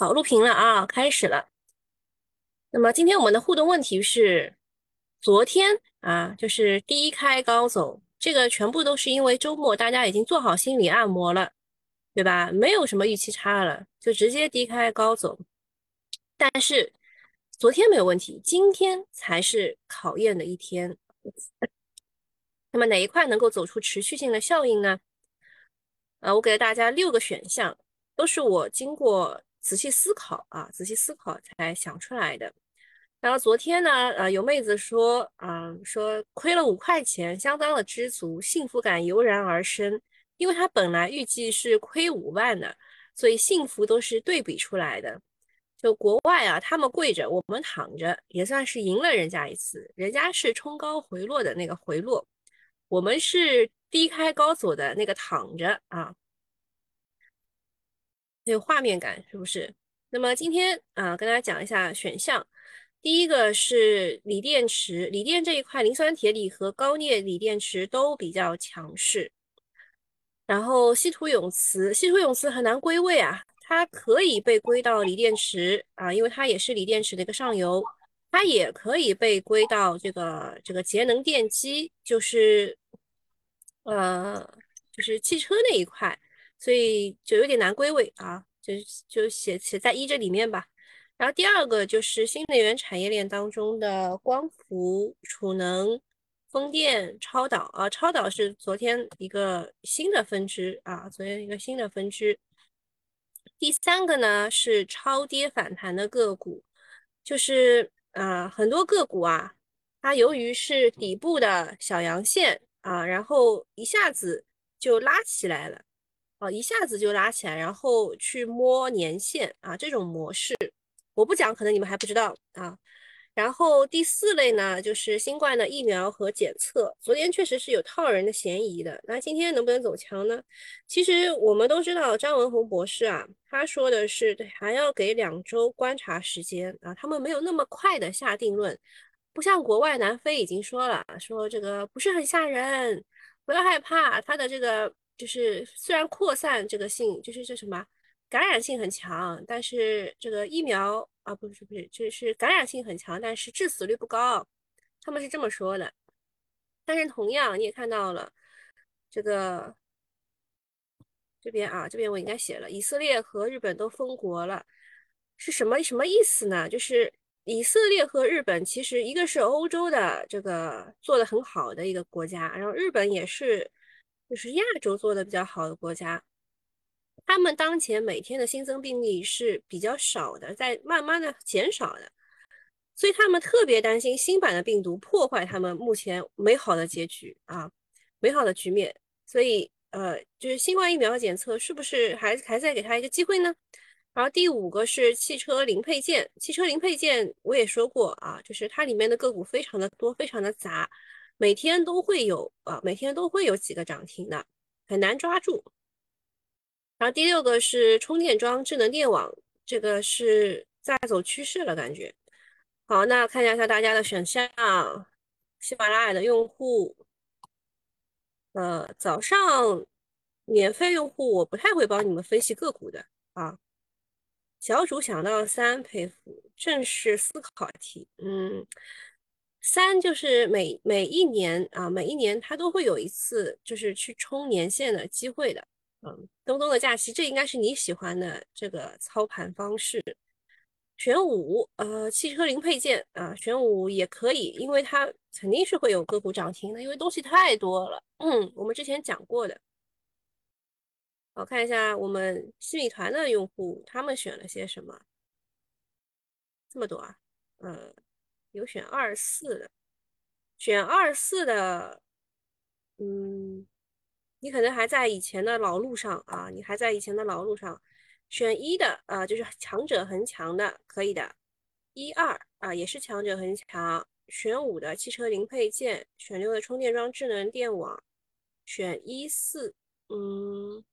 好，录屏了啊，开始了。那么今天我们的互动问题是，昨天啊，就是低开高走，这个全部都是因为周末大家已经做好心理按摩了，对吧？没有什么预期差了，就直接低开高走。但是昨天没有问题，今天才是考验的一天。那么哪一块能够走出持续性的效应呢？呃，我给了大家六个选项，都是我经过。仔细思考啊，仔细思考才想出来的。然后昨天呢，呃，有妹子说，啊，说亏了五块钱，相当的知足，幸福感油然而生。因为她本来预计是亏五万的，所以幸福都是对比出来的。就国外啊，他们跪着，我们躺着，也算是赢了人家一次。人家是冲高回落的那个回落，我们是低开高走的那个躺着啊。有画面感是不是？那么今天啊，跟大家讲一下选项。第一个是锂电池，锂电这一块，磷酸铁锂和高镍锂电池都比较强势。然后稀土永磁，稀土永磁很难归位啊，它可以被归到锂电池啊，因为它也是锂电池的一个上游。它也可以被归到这个这个节能电机，就是呃，就是汽车那一块。所以就有点难归位啊，就就写写在一这里面吧。然后第二个就是新能源产业链当中的光伏、储能、风电、超导啊，超导是昨天一个新的分支啊，昨天一个新的分支。第三个呢是超跌反弹的个股，就是啊很多个股啊，它由于是底部的小阳线啊，然后一下子就拉起来了。啊，一下子就拉起来，然后去摸年线啊，这种模式我不讲，可能你们还不知道啊。然后第四类呢，就是新冠的疫苗和检测，昨天确实是有套人的嫌疑的。那今天能不能走强呢？其实我们都知道，张文宏博士啊，他说的是还要给两周观察时间啊，他们没有那么快的下定论，不像国外，南非已经说了，说这个不是很吓人，不要害怕，他的这个。就是虽然扩散这个性就是这什么感染性很强，但是这个疫苗啊不是不是就是感染性很强，但是致死率不高，他们是这么说的。但是同样你也看到了这个这边啊这边我应该写了，以色列和日本都封国了，是什么什么意思呢？就是以色列和日本其实一个是欧洲的这个做的很好的一个国家，然后日本也是。就是亚洲做的比较好的国家，他们当前每天的新增病例是比较少的，在慢慢的减少的，所以他们特别担心新版的病毒破坏他们目前美好的结局啊，美好的局面。所以呃，就是新冠疫苗检测是不是还还在给他一个机会呢？然后第五个是汽车零配件，汽车零配件我也说过啊，就是它里面的个股非常的多，非常的杂。每天都会有啊，每天都会有几个涨停的，很难抓住。然后第六个是充电桩、智能电网，这个是在走趋势了，感觉。好，那看一下大家的选项，喜马拉雅的用户，呃，早上免费用户我不太会帮你们分析个股的啊。小主想到三，佩服，正是思考题，嗯。三就是每每一年啊，每一年它都会有一次就是去冲年限的机会的。嗯，东东的假期，这应该是你喜欢的这个操盘方式。选五，呃，汽车零配件啊，选五也可以，因为它肯定是会有个股涨停的，因为东西太多了。嗯，我们之前讲过的。我看一下我们新米团的用户，他们选了些什么？这么多啊，嗯。有选二四的，选二四的，嗯，你可能还在以前的老路上啊，你还在以前的老路上。选一的啊，就是强者恒强的，可以的。一二啊，也是强者恒强。选五的汽车零配件，选六的充电桩智能电网，选一四，嗯，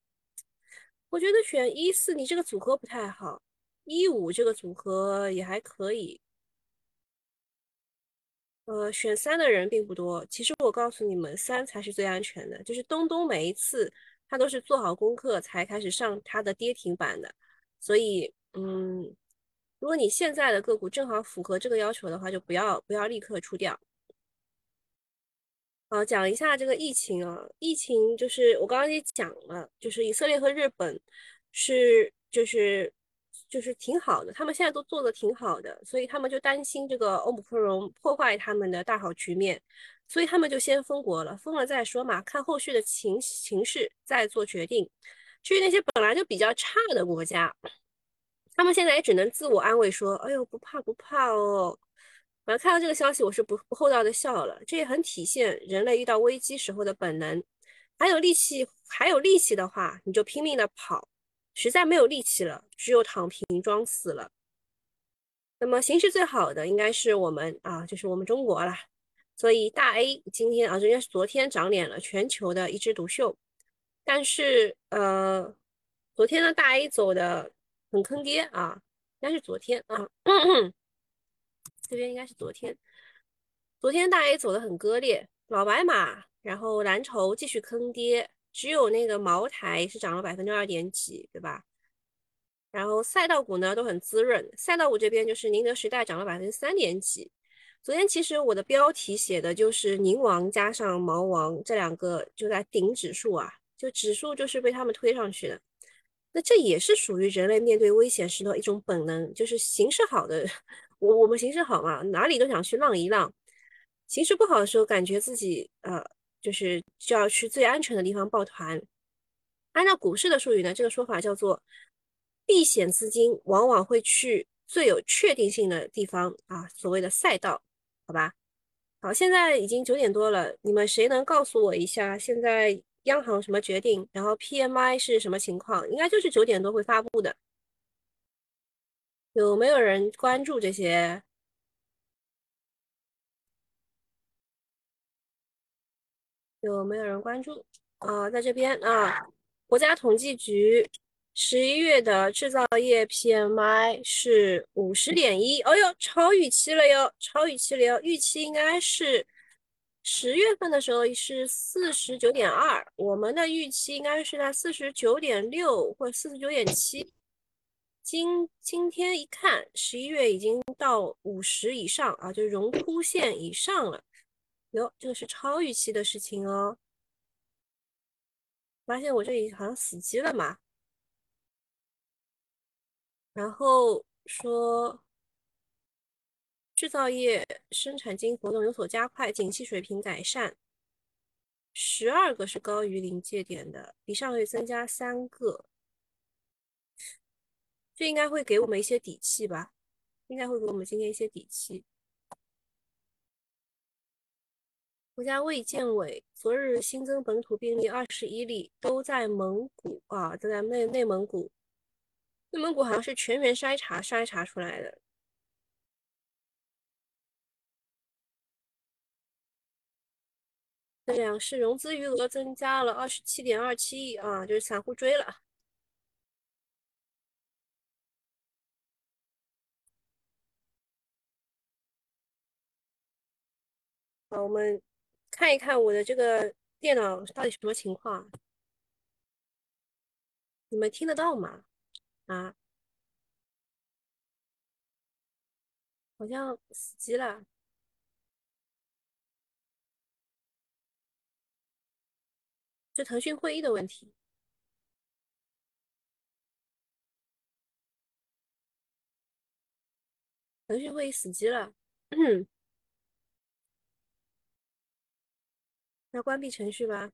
我觉得选一四你这个组合不太好，一五这个组合也还可以。呃，选三的人并不多。其实我告诉你们，三才是最安全的。就是东东每一次他都是做好功课才开始上他的跌停板的，所以嗯，如果你现在的个股正好符合这个要求的话，就不要不要立刻出掉。啊，讲一下这个疫情啊，疫情就是我刚刚也讲了，就是以色列和日本是就是就是挺好的，他们现在都做的挺好的，所以他们就担心这个欧姆克戎破坏他们的大好局面，所以他们就先封国了，封了再说嘛，看后续的情形势再做决定。至于那些本来就比较差的国家，他们现在也只能自我安慰说：“哎呦，不怕不怕哦。”反正看到这个消息，我是不不厚道的笑了。这也很体现人类遇到危机时候的本能。还有力气，还有力气的话，你就拼命的跑；实在没有力气了，只有躺平装死了。那么形势最好的应该是我们啊，就是我们中国了。所以大 A 今天啊，人家是昨天长脸了，全球的一枝独秀。但是呃，昨天呢大 A 走的很坑爹啊，应该是昨天啊。这边应该是昨天，昨天大 A 走的很割裂，老白马，然后蓝筹继续坑爹，只有那个茅台是涨了百分之二点几，对吧？然后赛道股呢都很滋润，赛道股这边就是宁德时代涨了百分之三点几。昨天其实我的标题写的就是宁王加上毛王这两个就在顶指数啊，就指数就是被他们推上去的。那这也是属于人类面对危险时的一种本能，就是形势好的。我我们形势好嘛，哪里都想去浪一浪；形势不好的时候，感觉自己呃，就是就要去最安全的地方抱团。按照股市的术语呢，这个说法叫做避险资金往往会去最有确定性的地方啊，所谓的赛道，好吧？好，现在已经九点多了，你们谁能告诉我一下现在央行什么决定？然后 PMI 是什么情况？应该就是九点多会发布的。有没有人关注这些？有没有人关注啊？在这边啊，国家统计局十一月的制造业 PMI 是五十点一，哦呦，超预期了哟，超预期了哟，预期应该是十月份的时候是四十九点二，我们的预期应该是在四十九点六或四十九点七。今今天一看，十一月已经到五十以上啊，就荣枯线以上了。哟，这个是超预期的事情哦。发现我这里好像死机了嘛。然后说，制造业生产经营活动有所加快，景气水平改善。十二个是高于临界点的，比上个月增加三个。这应该会给我们一些底气吧，应该会给我们今天一些底气。国家卫健委昨日新增本土病例二十一例，都在蒙古啊，都在内内蒙古。内蒙古好像是全员筛查筛查出来的。两市融资余额增加了二十七点二七亿啊，就是散户追了。好，我们看一看我的这个电脑到底什么情况？你们听得到吗？啊，好像死机了。是腾讯会议的问题。腾讯会议死机了。那关闭程序吧。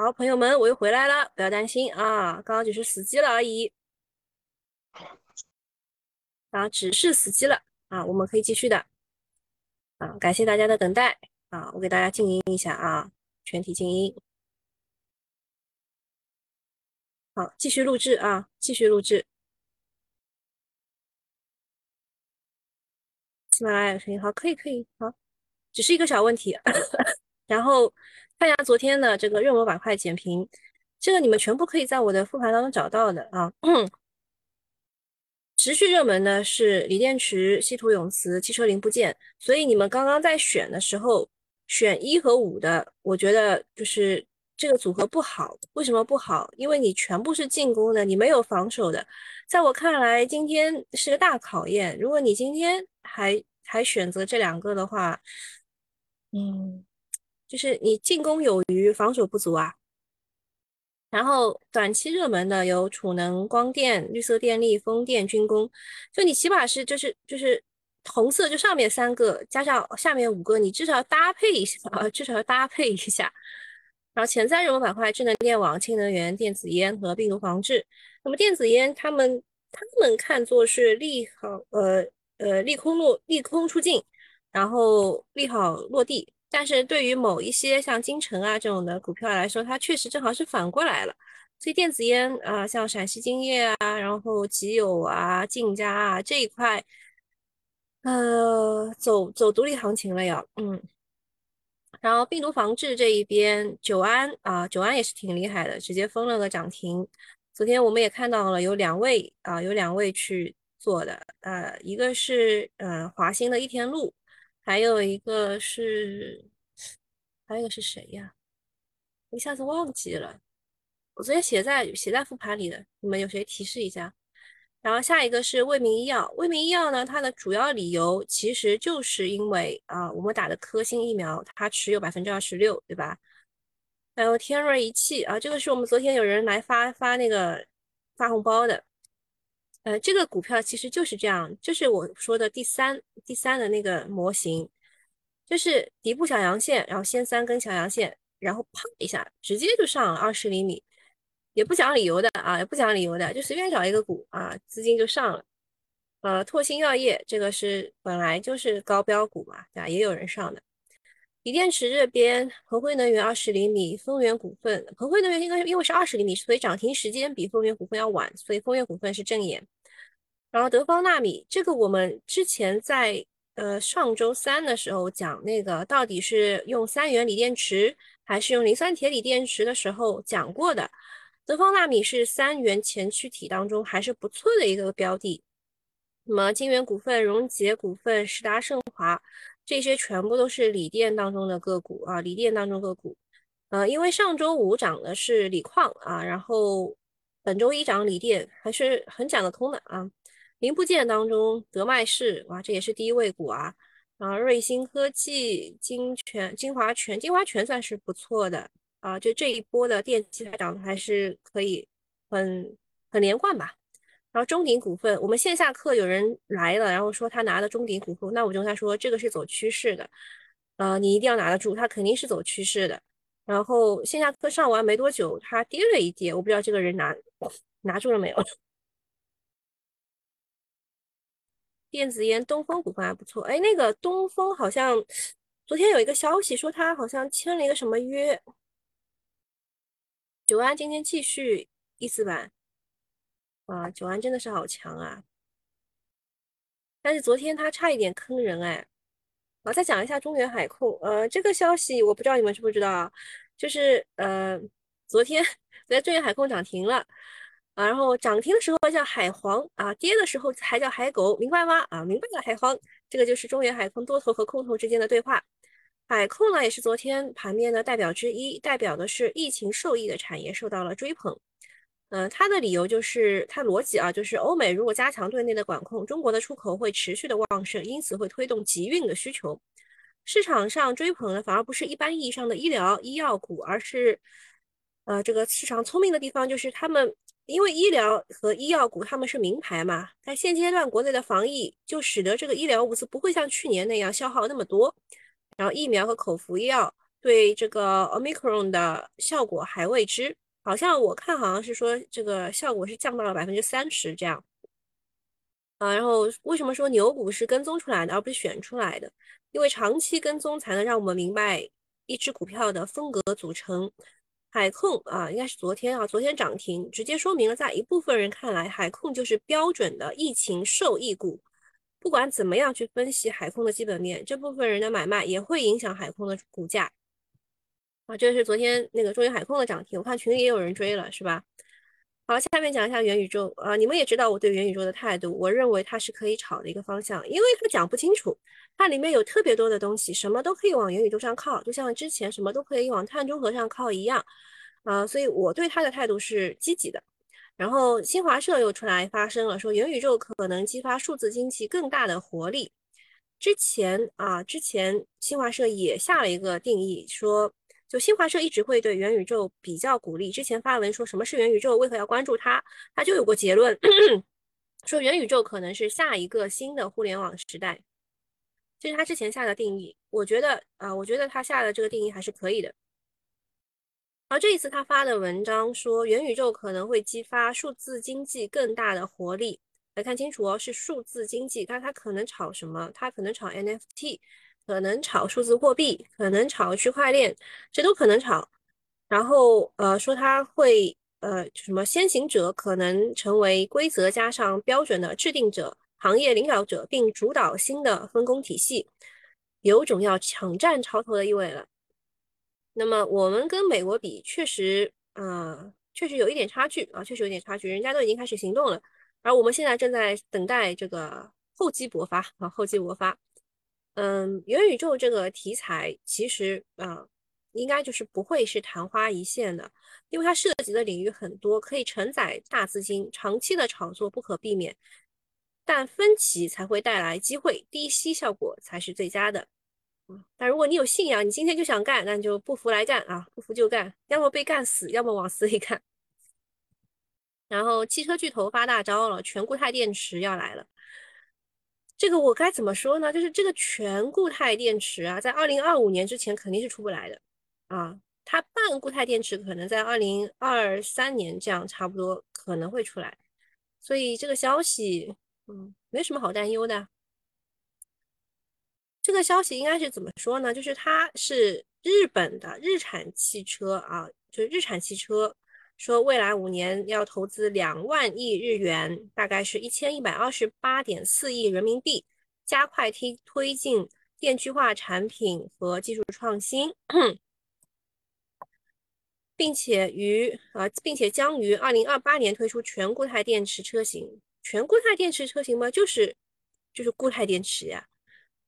好，朋友们，我又回来了，不要担心啊，刚刚只是死机了而已，啊，只是死机了啊，我们可以继续的。啊，感谢大家的等待啊，我给大家静音一下啊，全体静音，好，继续录制啊，继续录制，喜马拉雅声音好，可以可以，好，只是一个小问题，然后。看一下昨天的这个热门板块简评，这个你们全部可以在我的复盘当中找到的啊。持续热门的是锂电池、稀土永磁、汽车零部件，所以你们刚刚在选的时候选一和五的，我觉得就是这个组合不好。为什么不好？因为你全部是进攻的，你没有防守的。在我看来，今天是个大考验。如果你今天还还选择这两个的话，嗯。就是你进攻有余，防守不足啊。然后短期热门的有储能、光电、绿色电力、风电、军工。就你起码是就是就是红色，就上面三个加上下面五个，你至少要搭配一下啊，至少要搭配一下。然后前三热门板块：智能电网、氢能源、电子烟和病毒防治。那么电子烟，他们他们看作是利好，呃呃利空落利空出尽，然后利好落地。但是对于某一些像金城啊这种的股票来说，它确实正好是反过来了。所以电子烟啊，像陕西金业啊，然后吉友啊、晋佳啊这一块，呃，走走独立行情了要，嗯。然后病毒防治这一边，久安啊，久安也是挺厉害的，直接封了个涨停。昨天我们也看到了有两位啊，有两位去做的，呃，一个是呃华兴的一天路。还有一个是，还有一个是谁呀？一下子忘记了。我昨天写在写在复盘里的，你们有谁提示一下？然后下一个是卫明医药，卫明医药呢，它的主要理由其实就是因为啊，我们打的科兴疫苗它持有百分之二十六，对吧？还有天瑞仪器啊，这个是我们昨天有人来发发那个发红包的。呃，这个股票其实就是这样，就是我说的第三第三的那个模型，就是底部小阳线，然后先三根小阳线，然后啪一下直接就上了二十厘米，也不讲理由的啊，也不讲理由的，就随便找一个股啊，资金就上了。呃，拓新药业这个是本来就是高标股嘛，对吧？也有人上的。锂电池这边，恒辉能源二十厘米，丰源股份，恒辉能源应该因为是二十厘米，所以涨停时间比丰源股份要晚，所以丰源股份是正眼。然后德方纳米这个，我们之前在呃上周三的时候讲那个到底是用三元锂电池还是用磷酸铁锂电池的时候讲过的，德方纳米是三元前驱体当中还是不错的一个标的。那么金源股份、荣捷股份、时达盛华。这些全部都是锂电当中的个股啊，锂电当中个股，呃，因为上周五涨的是锂矿啊，然后本周一涨锂电还是很讲得通的啊。零部件当中，德迈仕哇，这也是第一位股啊，啊，瑞星科技、金泉、金华泉、金华泉算是不错的啊，就这一波的电器它涨的还是可以，很很连贯吧。然后中鼎股份，我们线下课有人来了，然后说他拿的中鼎股份，那我就跟他说这个是走趋势的，呃，你一定要拿得住，它肯定是走趋势的。然后线下课上完没多久，它跌了一跌，我不知道这个人拿拿住了没有。电子烟东风股份还不错，哎，那个东风好像昨天有一个消息说他好像签了一个什么约。九安今天继续一字板。哇，九安真的是好强啊！但是昨天他差一点坑人哎。我再讲一下中原海控，呃，这个消息我不知道你们知不知道啊？就是呃，昨天在中原海控涨停了啊，然后涨停的时候叫海皇啊，跌的时候还叫海狗，明白吗？啊，明白了，海皇，这个就是中原海控多头和空头之间的对话。海控呢也是昨天盘面的代表之一，代表的是疫情受益的产业受到了追捧。嗯，他的理由就是他逻辑啊，就是欧美如果加强对内的管控，中国的出口会持续的旺盛，因此会推动集运的需求。市场上追捧的反而不是一般意义上的医疗医药股，而是呃这个市场聪明的地方就是他们因为医疗和医药股他们是名牌嘛，在现阶段国内的防疫就使得这个医疗物资不会像去年那样消耗那么多，然后疫苗和口服药对这个 omicron 的效果还未知，好像我看好像是说这个效果是降到了百分之三十这样。啊，然后为什么说牛股是跟踪出来的，而不是选出来的？因为长期跟踪才能让我们明白一只股票的风格组成。海控啊，应该是昨天啊，昨天涨停，直接说明了在一部分人看来，海控就是标准的疫情受益股。不管怎么样去分析海控的基本面，这部分人的买卖也会影响海控的股价。啊，这是昨天那个中原海控的涨停，我看群里也有人追了，是吧？好，下面讲一下元宇宙啊，你们也知道我对元宇宙的态度，我认为它是可以炒的一个方向，因为它讲不清楚，它里面有特别多的东西，什么都可以往元宇宙上靠，就像之前什么都可以往碳中和上靠一样，啊，所以我对它的态度是积极的。然后新华社又出来发声了，说元宇宙可能激发数字经济更大的活力。之前啊，之前新华社也下了一个定义，说。就新华社一直会对元宇宙比较鼓励，之前发文说什么是元宇宙，为何要关注它，它就有过结论，说元宇宙可能是下一个新的互联网时代，这是他之前下的定义。我觉得啊，我觉得他下的这个定义还是可以的。而这一次他发的文章说元宇宙可能会激发数字经济更大的活力，来看清楚哦，是数字经济，看他可能炒什么，他可能炒 NFT。可能炒数字货币，可能炒区块链，这都可能炒。然后呃说它会呃什么先行者，可能成为规则加上标准的制定者、行业领导者，并主导新的分工体系，有种要抢占潮头的意味了。那么我们跟美国比，确实啊确实有一点差距啊，确实有点差距，人家都已经开始行动了，而我们现在正在等待这个厚积薄发啊，厚积薄发。嗯，元宇宙这个题材其实啊，应该就是不会是昙花一现的，因为它涉及的领域很多，可以承载大资金，长期的炒作不可避免。但分歧才会带来机会，低吸效果才是最佳的。嗯，但如果你有信仰，你今天就想干，那就不服来干啊，不服就干，要么被干死，要么往死里干。然后汽车巨头发大招了，全固态电池要来了。这个我该怎么说呢？就是这个全固态电池啊，在二零二五年之前肯定是出不来的啊。它半固态电池可能在二零二三年这样差不多可能会出来，所以这个消息嗯没什么好担忧的。这个消息应该是怎么说呢？就是它是日本的日产汽车啊，就是日产汽车说未来五年要投资两万亿日元，大概是一千一百二十八点四亿人民币，加快推推进电气化产品和技术创新，并且于啊，并且将于二零二八年推出全固态电池车型。全固态电池车型嘛，就是就是固态电池呀，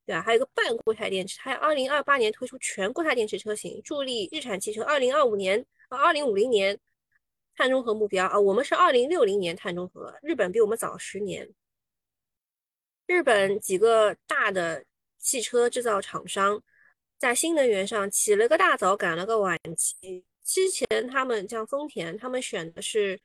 对吧？还有个半固态电池，还有二零二八年推出全固态电池车型，助力日产汽车二零二五年啊二零五零年。碳中和目标啊，我们是二零六零年碳中和，日本比我们早十年。日本几个大的汽车制造厂商在新能源上起了个大早，赶了个晚集。之前他们像丰田，他们选的是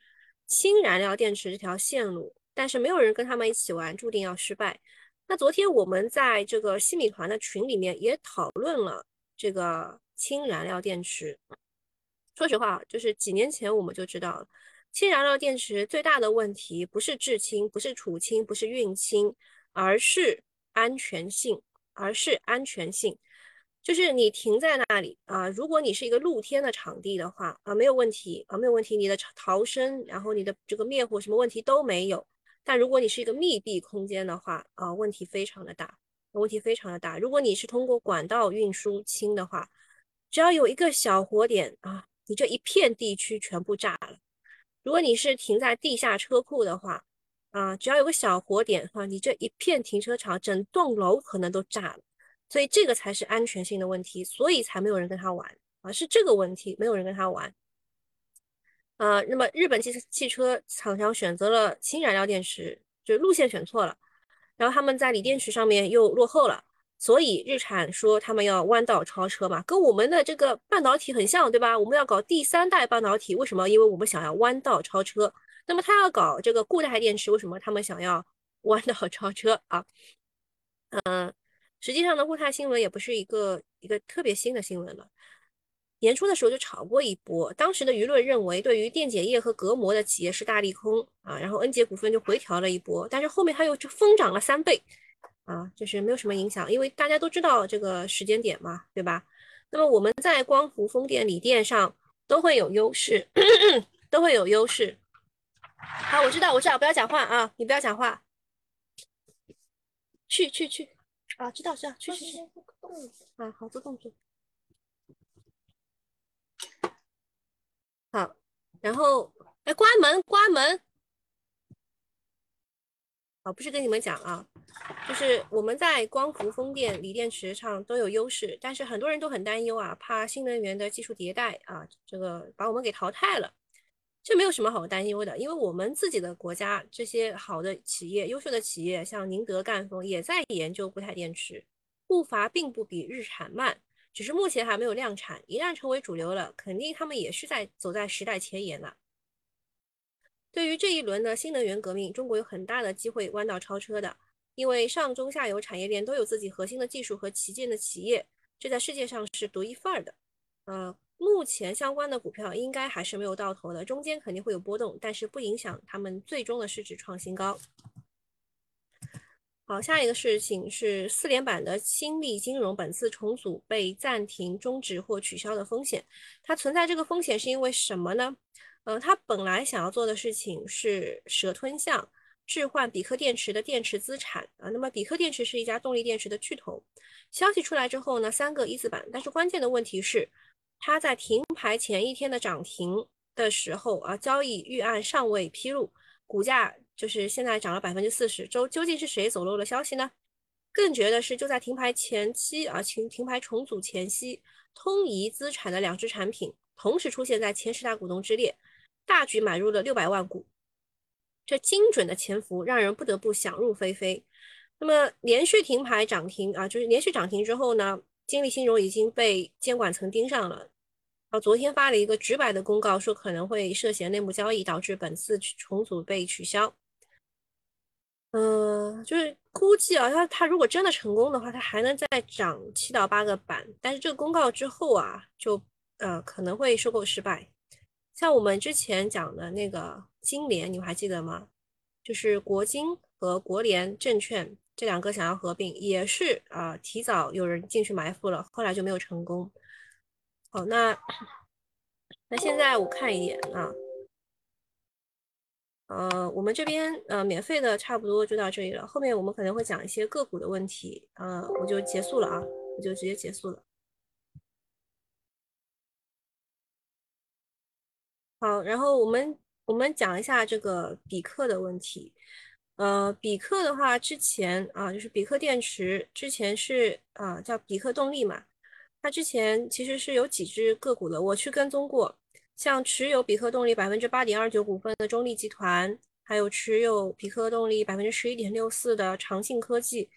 氢燃料电池这条线路，但是没有人跟他们一起玩，注定要失败。那昨天我们在这个西米团的群里面也讨论了这个氢燃料电池。说实话，就是几年前我们就知道了，氢燃料电池最大的问题不是制氢，不是储氢，不是运氢，而是安全性，而是安全性。就是你停在那里啊，如果你是一个露天的场地的话啊，没有问题啊，没有问题，你的逃生，然后你的这个灭火什么问题都没有。但如果你是一个密闭空间的话啊，问题非常的大，问题非常的大。如果你是通过管道运输氢的话，只要有一个小火点啊。你这一片地区全部炸了。如果你是停在地下车库的话，啊，只要有个小火点哈，你这一片停车场整栋楼可能都炸了。所以这个才是安全性的问题，所以才没有人跟他玩啊，是这个问题，没有人跟他玩。啊，那么日本汽汽车厂商选择了氢燃料电池，就路线选错了，然后他们在锂电池上面又落后了。所以日产说他们要弯道超车嘛，跟我们的这个半导体很像，对吧？我们要搞第三代半导体，为什么？因为我们想要弯道超车。那么他要搞这个固态电池，为什么他们想要 弯道超车啊？嗯，实际上呢，固态新闻也不是一个一个特别新的新闻了。年初的时候就炒过一波，当时的舆论认为对于电解液和隔膜的企业是大利空啊，然后恩捷股份就回调了一波，但是后面它又疯涨了三倍啊，就是没有什么影响，因为大家都知道这个时间点嘛，对吧？那么我们在光伏、风电、锂电上都会有优势，都会有优势。好，我知道，我知道，不要讲话啊，你不要讲话，去去去啊，知道知道，去去去，啊，好做动作。好，然后哎，关门，关门。好，不是跟你们讲啊，就是我们在光伏、风电、锂电池上都有优势，但是很多人都很担忧啊，怕新能源的技术迭代啊，这个把我们给淘汰了。这没有什么好担忧的，因为我们自己的国家这些好的企业、优秀的企业，像宁德、赣锋也在研究固态电池，步伐并不比日产慢。只是目前还没有量产，一旦成为主流了，肯定他们也是在走在时代前沿了。对于这一轮的新能源革命，中国有很大的机会弯道超车的，因为上中下游产业链都有自己核心的技术和旗舰的企业，这在世界上是独一份儿的。呃，目前相关的股票应该还是没有到头的，中间肯定会有波动，但是不影响他们最终的市值创新高。好，下一个事情是四连板的新力金融本次重组被暂停、终止或取消的风险。它存在这个风险是因为什么呢？呃，它本来想要做的事情是蛇吞象，置换比克电池的电池资产啊。那么比克电池是一家动力电池的巨头。消息出来之后呢，三个一字板。但是关键的问题是，它在停牌前一天的涨停的时候啊，交易预案尚未披露，股价。就是现在涨了百分之四十，周究竟是谁走漏了消息呢？更绝的是，就在停牌前期啊，停停牌重组前夕，通仪资产的两只产品同时出现在前十大股东之列，大举买入了六百万股，这精准的潜伏让人不得不想入非非。那么连续停牌涨停啊，就是连续涨停之后呢，金立新融已经被监管层盯上了。啊，昨天发了一个直白的公告，说可能会涉嫌内幕交易，导致本次重组被取消。嗯，就是估计啊，它它如果真的成功的话，它还能再涨七到八个板。但是这个公告之后啊，就呃可能会收购失败。像我们之前讲的那个金联，你们还记得吗？就是国金和国联证券这两个想要合并，也是啊提早有人进去埋伏了，后来就没有成功。好，那那现在我看一眼啊。呃，我们这边呃免费的差不多就到这里了，后面我们可能会讲一些个股的问题，呃，我就结束了啊，我就直接结束了。好，然后我们我们讲一下这个比克的问题。呃，比克的话，之前啊，就是比克电池之前是啊叫比克动力嘛，它之前其实是有几只个股的，我去跟踪过。像持有比克动力百分之八点二九股份的中立集团，还有持有比克动力百分之十一点六四的长信科技，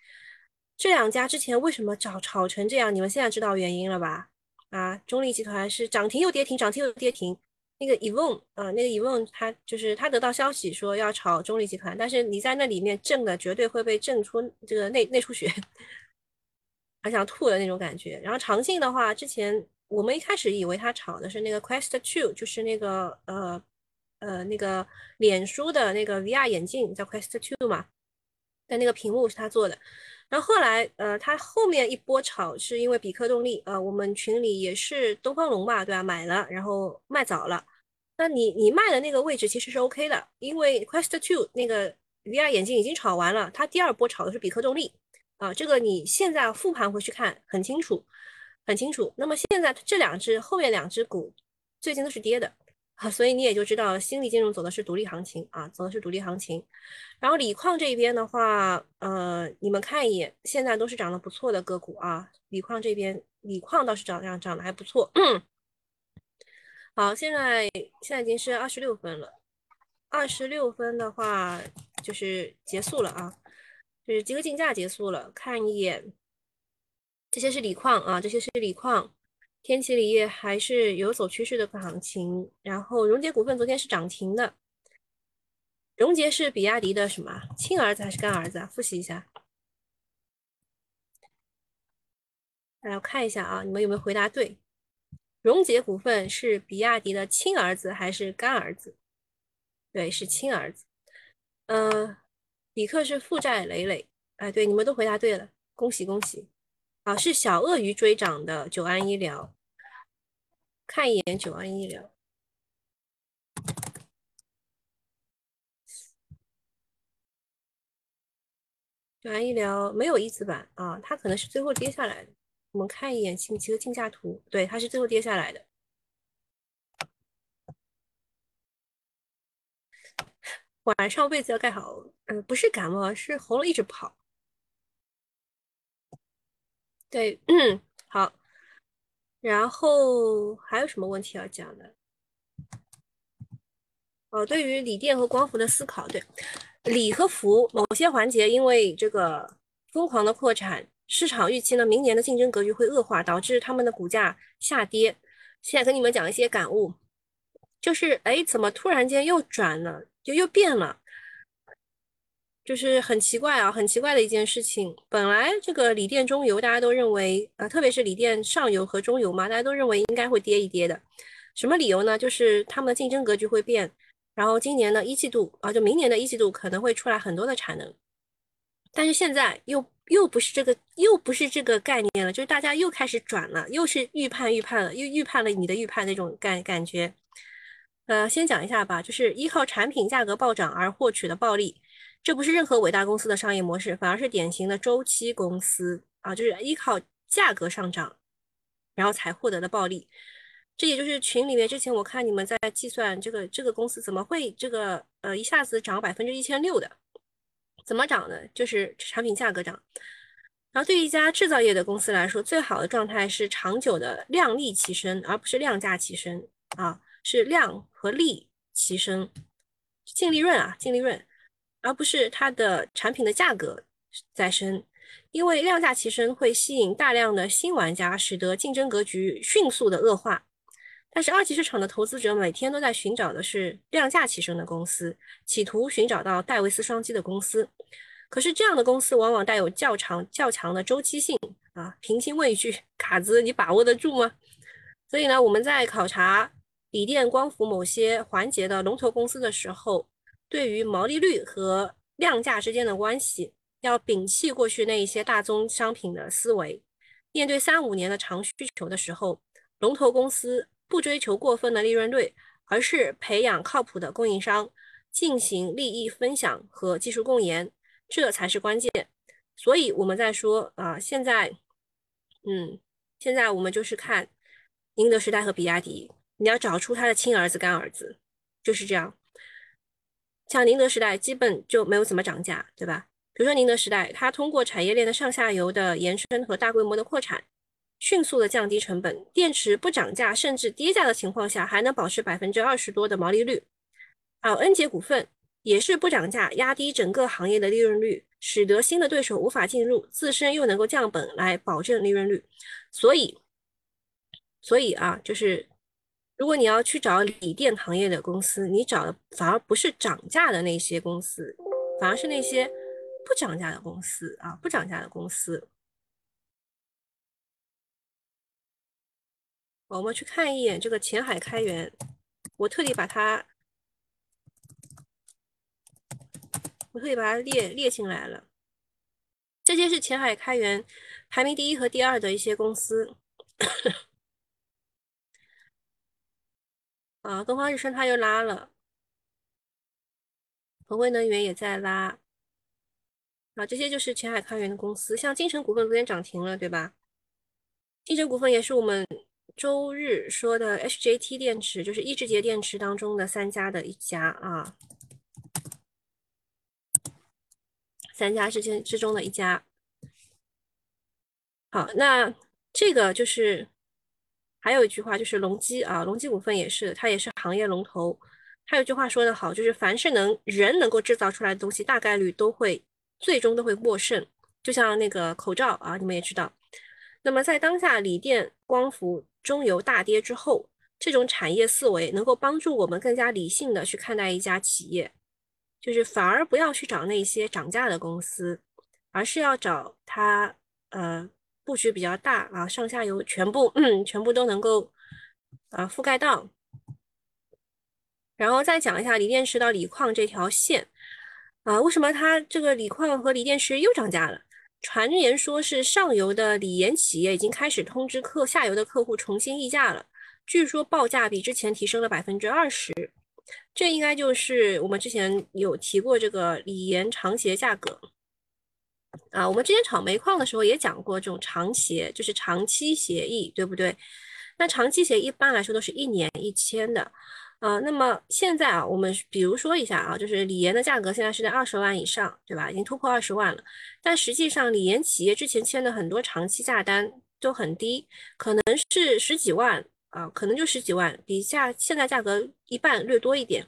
这两家之前为什么炒炒成这样？你们现在知道原因了吧？啊，中立集团是涨停又跌停，涨停又跌停。那个 Evon 啊，那个 Evon 他就是他得到消息说要炒中立集团，但是你在那里面挣的绝对会被挣出这个内内出血，还想吐的那种感觉。然后长信的话，之前。我们一开始以为他炒的是那个 Quest Two，就是那个呃呃那个脸书的那个 VR 眼镜叫 Quest Two 嘛，但那个屏幕是他做的。然后后来呃他后面一波炒是因为比克动力，呃我们群里也是东方龙吧，对吧？买了然后卖早了。那你你卖的那个位置其实是 OK 的，因为 Quest Two 那个 VR 眼镜已经炒完了，它第二波炒的是比克动力啊，这个你现在复盘回去看很清楚。很清楚，那么现在这两只后面两只股最近都是跌的啊，所以你也就知道新力金融走的是独立行情啊，走的是独立行情。然后锂矿这边的话，呃，你们看一眼，现在都是涨得不错的个股啊。锂矿这边，锂矿倒是涨涨涨得还不错。好，现在现在已经是二十六分了，二十六分的话就是结束了啊，就是集合竞价结束了，看一眼。这些是锂矿啊，这些是锂矿，天齐锂业还是有走趋势的行情。然后荣捷股份昨天是涨停的，荣捷是比亚迪的什么亲儿子还是干儿子啊？复习一下，来我看一下啊，你们有没有回答对？荣捷股份是比亚迪的亲儿子还是干儿子？对，是亲儿子。嗯，比克是负债累累。哎，对，你们都回答对了，恭喜恭喜。啊，是小鳄鱼追涨的九安医疗。看一眼九安医疗。九安医疗没有一字板啊，它可能是最后跌下来的。我们看一眼近期的竞价图，对，它是最后跌下来的。晚上被子要盖好，嗯，不是感冒，是喉咙一直跑。对，嗯，好。然后还有什么问题要讲的？哦，对于锂电和光伏的思考，对，锂和氟某些环节因为这个疯狂的扩产，市场预期呢，明年的竞争格局会恶化，导致他们的股价下跌。现在跟你们讲一些感悟，就是哎，怎么突然间又转了，就又变了？就是很奇怪啊，很奇怪的一件事情。本来这个锂电中游，大家都认为啊，特别是锂电上游和中游嘛，大家都认为应该会跌一跌的。什么理由呢？就是他们的竞争格局会变。然后今年的一季度啊，就明年的一季度可能会出来很多的产能。但是现在又又不是这个，又不是这个概念了，就是大家又开始转了，又是预判预判了，又预判了你的预判那种感感觉。呃，先讲一下吧，就是依靠产品价格暴涨而获取的暴利。这不是任何伟大公司的商业模式，反而是典型的周期公司啊，就是依靠价格上涨，然后才获得的暴利。这也就是群里面之前我看你们在计算这个这个公司怎么会这个呃一下子涨百分之一千六的，怎么涨的？就是产品价格涨。然后对于一家制造业的公司来说，最好的状态是长久的量利齐升，而不是量价齐升啊，是量和利齐升，净利润啊，净利润。而不是它的产品的价格在升，因为量价齐升会吸引大量的新玩家，使得竞争格局迅速的恶化。但是二级市场的投资者每天都在寻找的是量价齐升的公司，企图寻找到戴维斯双击的公司。可是这样的公司往往带有较长较强的周期性啊。平心问一句，卡子你把握得住吗？所以呢，我们在考察锂电、光伏某些环节的龙头公司的时候。对于毛利率和量价之间的关系，要摒弃过去那一些大宗商品的思维。面对三五年的长需求的时候，龙头公司不追求过分的利润率，而是培养靠谱的供应商，进行利益分享和技术共研，这才是关键。所以我们在说啊，现在，嗯，现在我们就是看宁德时代和比亚迪，你要找出他的亲儿子、干儿子，就是这样。像宁德时代基本就没有怎么涨价，对吧？比如说宁德时代，它通过产业链的上下游的延伸和大规模的扩产，迅速的降低成本，电池不涨价甚至跌价的情况下，还能保持百分之二十多的毛利率。还有恩捷股份也是不涨价，压低整个行业的利润率，使得新的对手无法进入，自身又能够降本来保证利润率。所以，所以啊，就是。如果你要去找锂电行业的公司，你找的反而不是涨价的那些公司，反而是那些不涨价的公司啊，不涨价的公司。我们去看一眼这个前海开源，我特地把它，我特地把它列列进来了。这些是前海开源排名第一和第二的一些公司。啊，东方日升它又拉了，恒辉能源也在拉，啊，这些就是前海开源的公司，像金城股份昨天涨停了，对吧？金城股份也是我们周日说的 HJT 电池，就是一智节电池当中的三家的一家啊，三家之间之中的一家。好，那这个就是。还有一句话就是隆基啊，隆基股份也是，它也是行业龙头。还有句话说得好，就是凡是能人能够制造出来的东西，大概率都会最终都会获胜。就像那个口罩啊，你们也知道。那么在当下锂电、光伏、中游大跌之后，这种产业思维能够帮助我们更加理性的去看待一家企业，就是反而不要去找那些涨价的公司，而是要找它呃。布局比较大啊，上下游全部嗯全部都能够啊覆盖到，然后再讲一下锂电池到锂矿这条线啊，为什么它这个锂矿和锂电池又涨价了？传言说是上游的锂盐企业已经开始通知客下游的客户重新议价了，据说报价比之前提升了百分之二十，这应该就是我们之前有提过这个锂盐长协价格啊。我们之前炒煤矿的时候也讲过这种长协，就是长期协议，对不对？那长期协议一般来说都是一年一签的。啊，那么现在啊，我们比如说一下啊，就是锂盐的价格现在是在二十万以上，对吧？已经突破二十万了。但实际上，锂盐企业之前签的很多长期价单都很低，可能是十几万啊，可能就十几万，比价现在价格一半略多一点。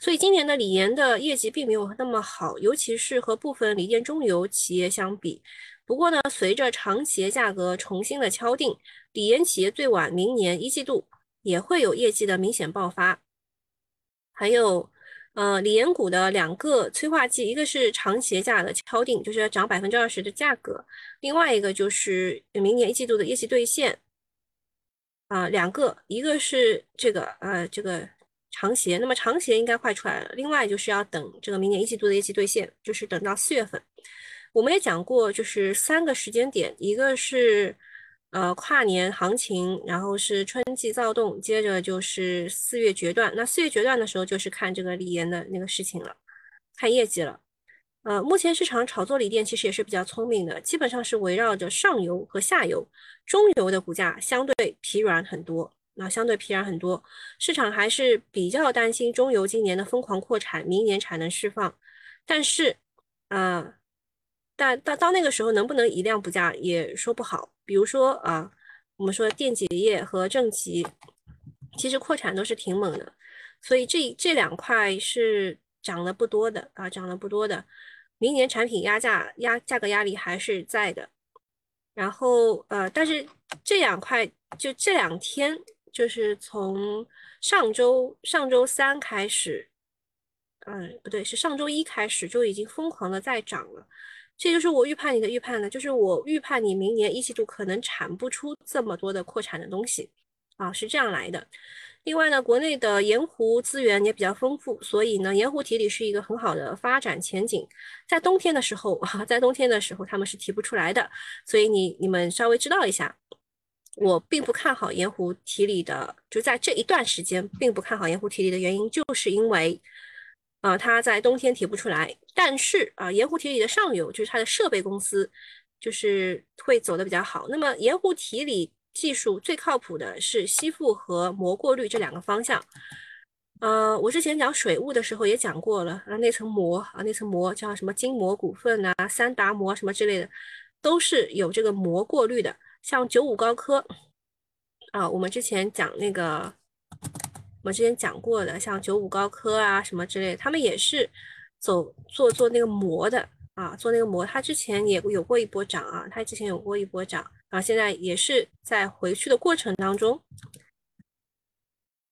所以今年的锂盐的业绩并没有那么好，尤其是和部分锂电中游企业相比。不过呢，随着长协价格重新的敲定，锂盐企业最晚明年一季度也会有业绩的明显爆发。还有，呃，锂盐股的两个催化剂，一个是长协价的敲定，就是要涨百分之二十的价格；另外一个就是明年一季度的业绩兑现。啊，两个，一个是这个，呃，这个长协，那么长协应该快出来了。另外就是要等这个明年一季度的业绩兑现，就是等到四月份。我们也讲过，就是三个时间点，一个是。呃，跨年行情，然后是春季躁动，接着就是四月决断。那四月决断的时候，就是看这个锂盐的那个事情了，看业绩了。呃，目前市场炒作锂电其实也是比较聪明的，基本上是围绕着上游和下游，中游的股价相对疲软很多，那相对疲软很多，市场还是比较担心中游今年的疯狂扩产，明年产能释放。但是，啊。但到到那个时候能不能以量补价也说不好。比如说啊，我们说电解液和正极，其实扩产都是挺猛的，所以这这两块是涨得不多的啊，涨得不多的。明年产品压价压价格压力还是在的。然后呃，但是这两块就这两天，就是从上周上周三开始，嗯，不对，是上周一开始就已经疯狂的在涨了。这就是我预判你的预判呢，就是我预判你明年一季度可能产不出这么多的扩产的东西，啊，是这样来的。另外呢，国内的盐湖资源也比较丰富，所以呢，盐湖提锂是一个很好的发展前景。在冬天的时候啊，在冬天的时候他们是提不出来的，所以你你们稍微知道一下，我并不看好盐湖提锂的，就在这一段时间并不看好盐湖提锂的原因，就是因为。啊，它在冬天提不出来，但是啊，盐湖提锂的上游就是它的设备公司，就是会走的比较好。那么盐湖提锂技术最靠谱的是吸附和膜过滤这两个方向。呃，我之前讲水务的时候也讲过了，啊，那层膜啊，那层膜叫什么金膜股份啊、三达膜什么之类的，都是有这个膜过滤的。像九五高科啊，我们之前讲那个。我们之前讲过的，像九五高科啊什么之类，他们也是走做做那个膜的啊，做那个膜。它之前也有过一波涨啊，它之前有过一波涨，然后现在也是在回去的过程当中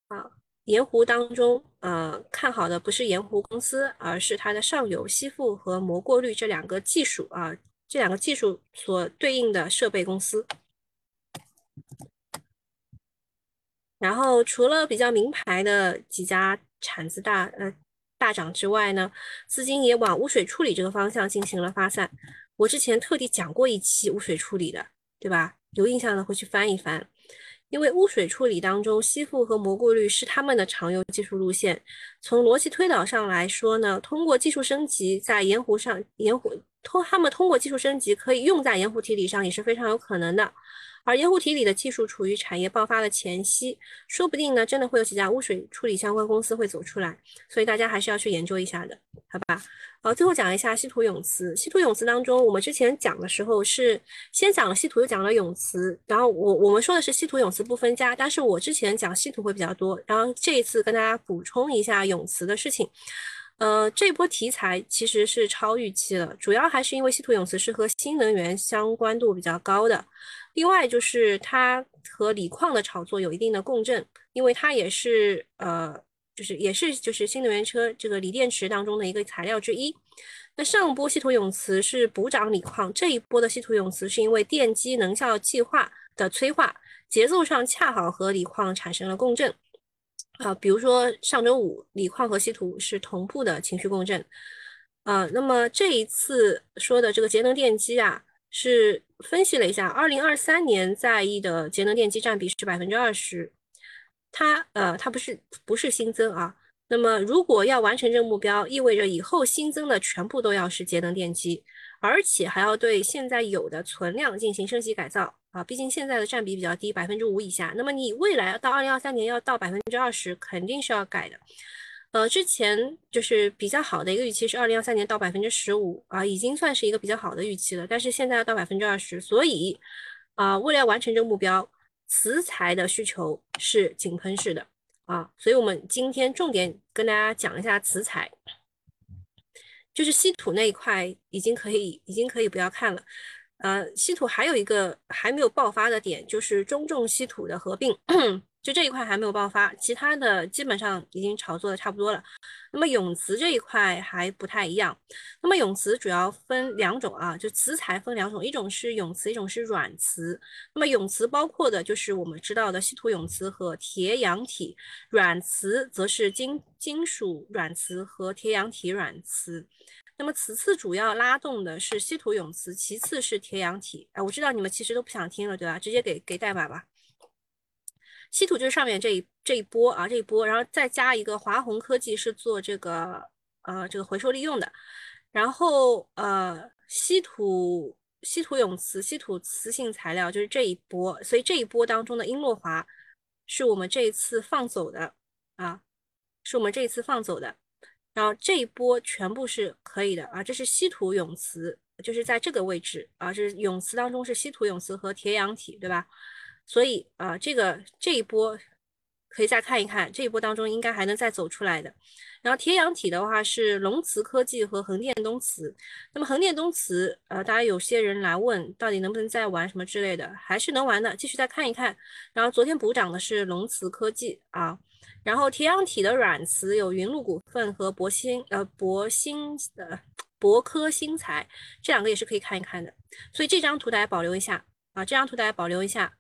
啊。盐湖当中，呃，看好的不是盐湖公司，而是它的上游吸附和膜过滤这两个技术啊，这两个技术所对应的设备公司。然后除了比较名牌的几家产子大呃大涨之外呢，资金也往污水处理这个方向进行了发散。我之前特地讲过一期污水处理的，对吧？有印象的会去翻一翻。因为污水处理当中吸附和膜过滤是他们的常用技术路线。从逻辑推导上来说呢，通过技术升级，在盐湖上盐湖通他们通过技术升级可以用在盐湖提锂上也是非常有可能的。而盐湖提锂的技术处于产业爆发的前夕，说不定呢，真的会有几家污水处理相关公司会走出来，所以大家还是要去研究一下的，好吧？好，最后讲一下稀土永磁。稀土永磁当中，我们之前讲的时候是先讲了稀土，又讲了永磁，然后我我们说的是稀土永磁不分家，但是我之前讲稀土会比较多，然后这一次跟大家补充一下永磁的事情。呃，这波题材其实是超预期了，主要还是因为稀土永磁是和新能源相关度比较高的。另外就是它和锂矿的炒作有一定的共振，因为它也是呃，就是也是就是新能源车这个锂电池当中的一个材料之一。那上波稀土永磁是补涨锂矿，这一波的稀土永磁是因为电机能效计划的催化，节奏上恰好和锂矿产生了共振。啊，比如说上周五，锂矿和稀土是同步的情绪共振。啊，那么这一次说的这个节能电机啊，是分析了一下，二零二三年在役的节能电机占比是百分之二十。它呃，它不是不是新增啊。那么如果要完成这个目标，意味着以后新增的全部都要是节能电机，而且还要对现在有的存量进行升级改造啊。毕竟现在的占比比较低，百分之五以下。那么你未来到二零二三年要到百分之二十，肯定是要改的。呃，之前就是比较好的一个预期是二零二三年到百分之十五啊，已经算是一个比较好的预期了。但是现在要到百分之二十，所以啊，为了要完成这个目标。磁材的需求是井喷式的啊，所以我们今天重点跟大家讲一下磁材，就是稀土那一块已经可以，已经可以不要看了。呃，稀土还有一个还没有爆发的点，就是中重稀土的合并。就这一块还没有爆发，其他的基本上已经炒作的差不多了。那么永磁这一块还不太一样。那么永磁主要分两种啊，就磁材分两种，一种是永磁，一种是软磁。那么永磁包括的就是我们知道的稀土永磁和铁氧体，软磁则是金金属软磁和铁氧体软磁。那么此次主要拉动的是稀土永磁，其次是铁氧体。哎，我知道你们其实都不想听了，对吧？直接给给代码吧。稀土就是上面这一这一波啊，这一波，然后再加一个华宏科技是做这个呃这个回收利用的，然后呃稀土稀土永磁稀土磁性材料就是这一波，所以这一波当中的英洛华是我们这一次放走的啊，是我们这一次放走的，然后这一波全部是可以的啊，这是稀土永磁，就是在这个位置啊，这是永磁当中是稀土永磁和铁氧体，对吧？所以啊，这个这一波可以再看一看，这一波当中应该还能再走出来的。然后铁氧体的话是龙磁科技和横店东磁。那么横店东磁，呃，大家有些人来问到底能不能再玩什么之类的，还是能玩的，继续再看一看。然后昨天补涨的是龙磁科技啊。然后铁氧体的软磁有云路股份和博兴呃博兴的博科新材，这两个也是可以看一看的。所以这张图大家保留一下啊，这张图大家保留一下。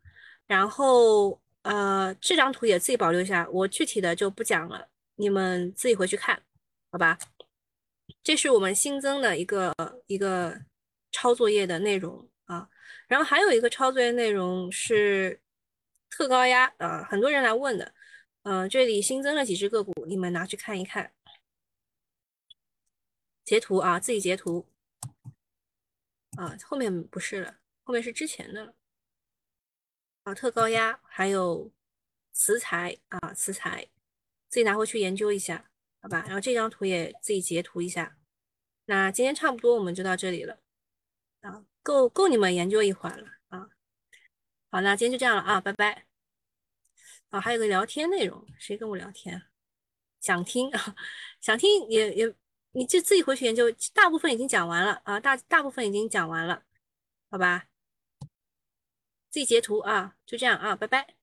然后，呃，这张图也自己保留一下，我具体的就不讲了，你们自己回去看，好吧？这是我们新增的一个一个抄作业的内容啊。然后还有一个抄作业内容是特高压啊，很多人来问的，嗯，这里新增了几只个股，你们拿去看一看，截图啊，自己截图啊，后面不是了，后面是之前的。特高压还有磁材啊，磁材自己拿回去研究一下，好吧？然后这张图也自己截图一下。那今天差不多我们就到这里了啊，够够你们研究一会儿了啊。好，那今天就这样了啊，拜拜。啊，还有个聊天内容，谁跟我聊天？想听啊，想听 也也，你就自己回去研究。大部分已经讲完了啊，大大部分已经讲完了，好吧？自己截图啊，就这样啊，拜拜。